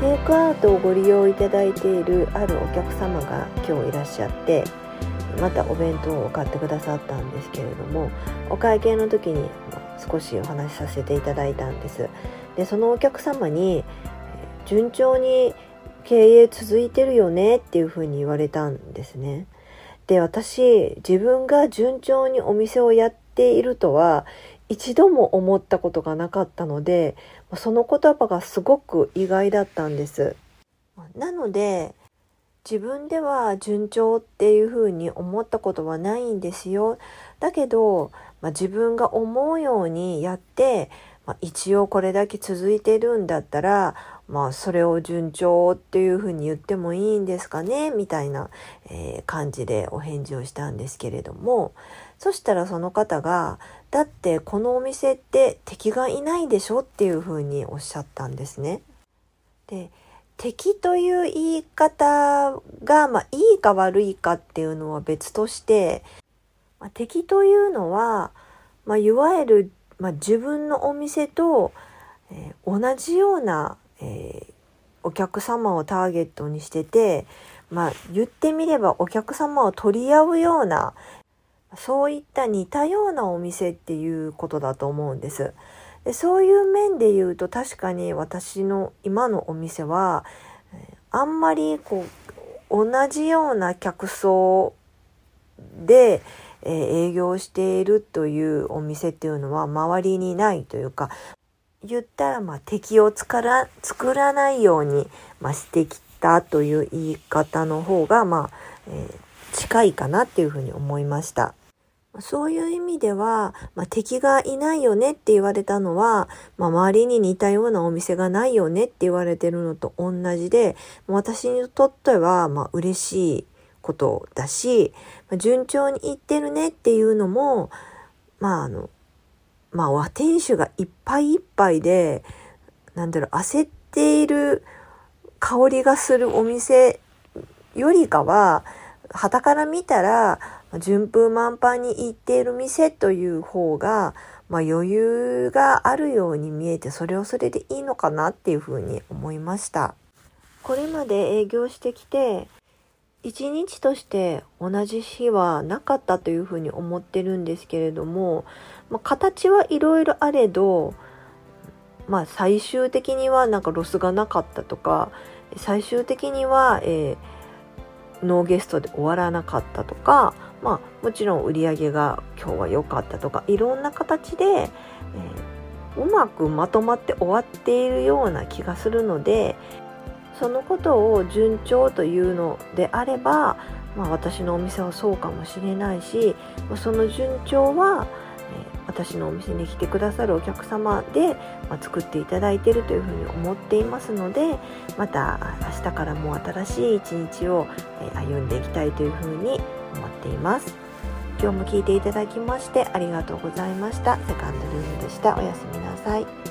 テイクアウトをご利用いただいているあるお客様が今日いらっしゃってまたお弁当を買ってくださったんですけれどもお会計の時に少しお話しさせていただいたんです。でそのお客様に順調に経営続いてるよねっていうふうに言われたんですね。で私自分が順調にお店をやっているとは一度も思ったことがなかったのでその言葉がすごく意外だったんです。なので自分では順調っていうふうに思ったことはないんですよ。だけど、まあ、自分が思うようにやって、まあ、一応これだけ続いてるんだったら、まあ、それを順調っていうふうに言ってもいいんですかねみたいな、えー、感じでお返事をしたんですけれどもそしたらその方がだってこのお店って敵がいないでしょっていうふうにおっしゃったんですね。で敵という言い方が、まあ、いいか悪いかっていうのは別として、まあ、敵というのは、まあ、いわゆる、まあ、自分のお店と、えー、同じような、えー、お客様をターゲットにしてて、まあ、言ってみればお客様を取り合うような、そういった似たようなお店っていうことだと思うんです。でそういう面で言うと確かに私の今のお店はあんまりこう同じような客層で、え営業しているというお店っていうのは周りにないというか言ったらま敵を作ら作らないように、ま、してきたという言い方の方がまあ、えー、近いかなっていうふうに思いました。そういう意味では、まあ、敵がいないよねって言われたのは、まあ、周りに似たようなお店がないよねって言われてるのと同じで、私にとっては、まあ、嬉しいことだし、ま、順調にいってるねっていうのも、まあ、あの、まあ、和店主がいっぱいいっぱいで、なんだろう、焦っている香りがするお店よりかは、旗から見たら、順風満帆に行っている店という方が、まあ、余裕があるように見えてそれをそれでいいのかなっていうふうに思いました。これまで営業してきて一日として同じ日はなかったというふうに思ってるんですけれども、まあ、形はいろいろあれど、まあ、最終的にはなんかロスがなかったとか最終的には、えー、ノーゲストで終わらなかったとかまあ、もちろん売り上げが今日は良かったとかいろんな形で、えー、うまくまとまって終わっているような気がするのでそのことを順調というのであれば、まあ、私のお店はそうかもしれないしその順調は、私のお店に来てくださるお客様で、ま、作っていただいているというふうに思っていますのでまた明日からも新しい一日を、歩んでいきたいというふうに思っています。今日も聞いていただきましてありがとうございました。セカンドルームでした。おやすみなさい。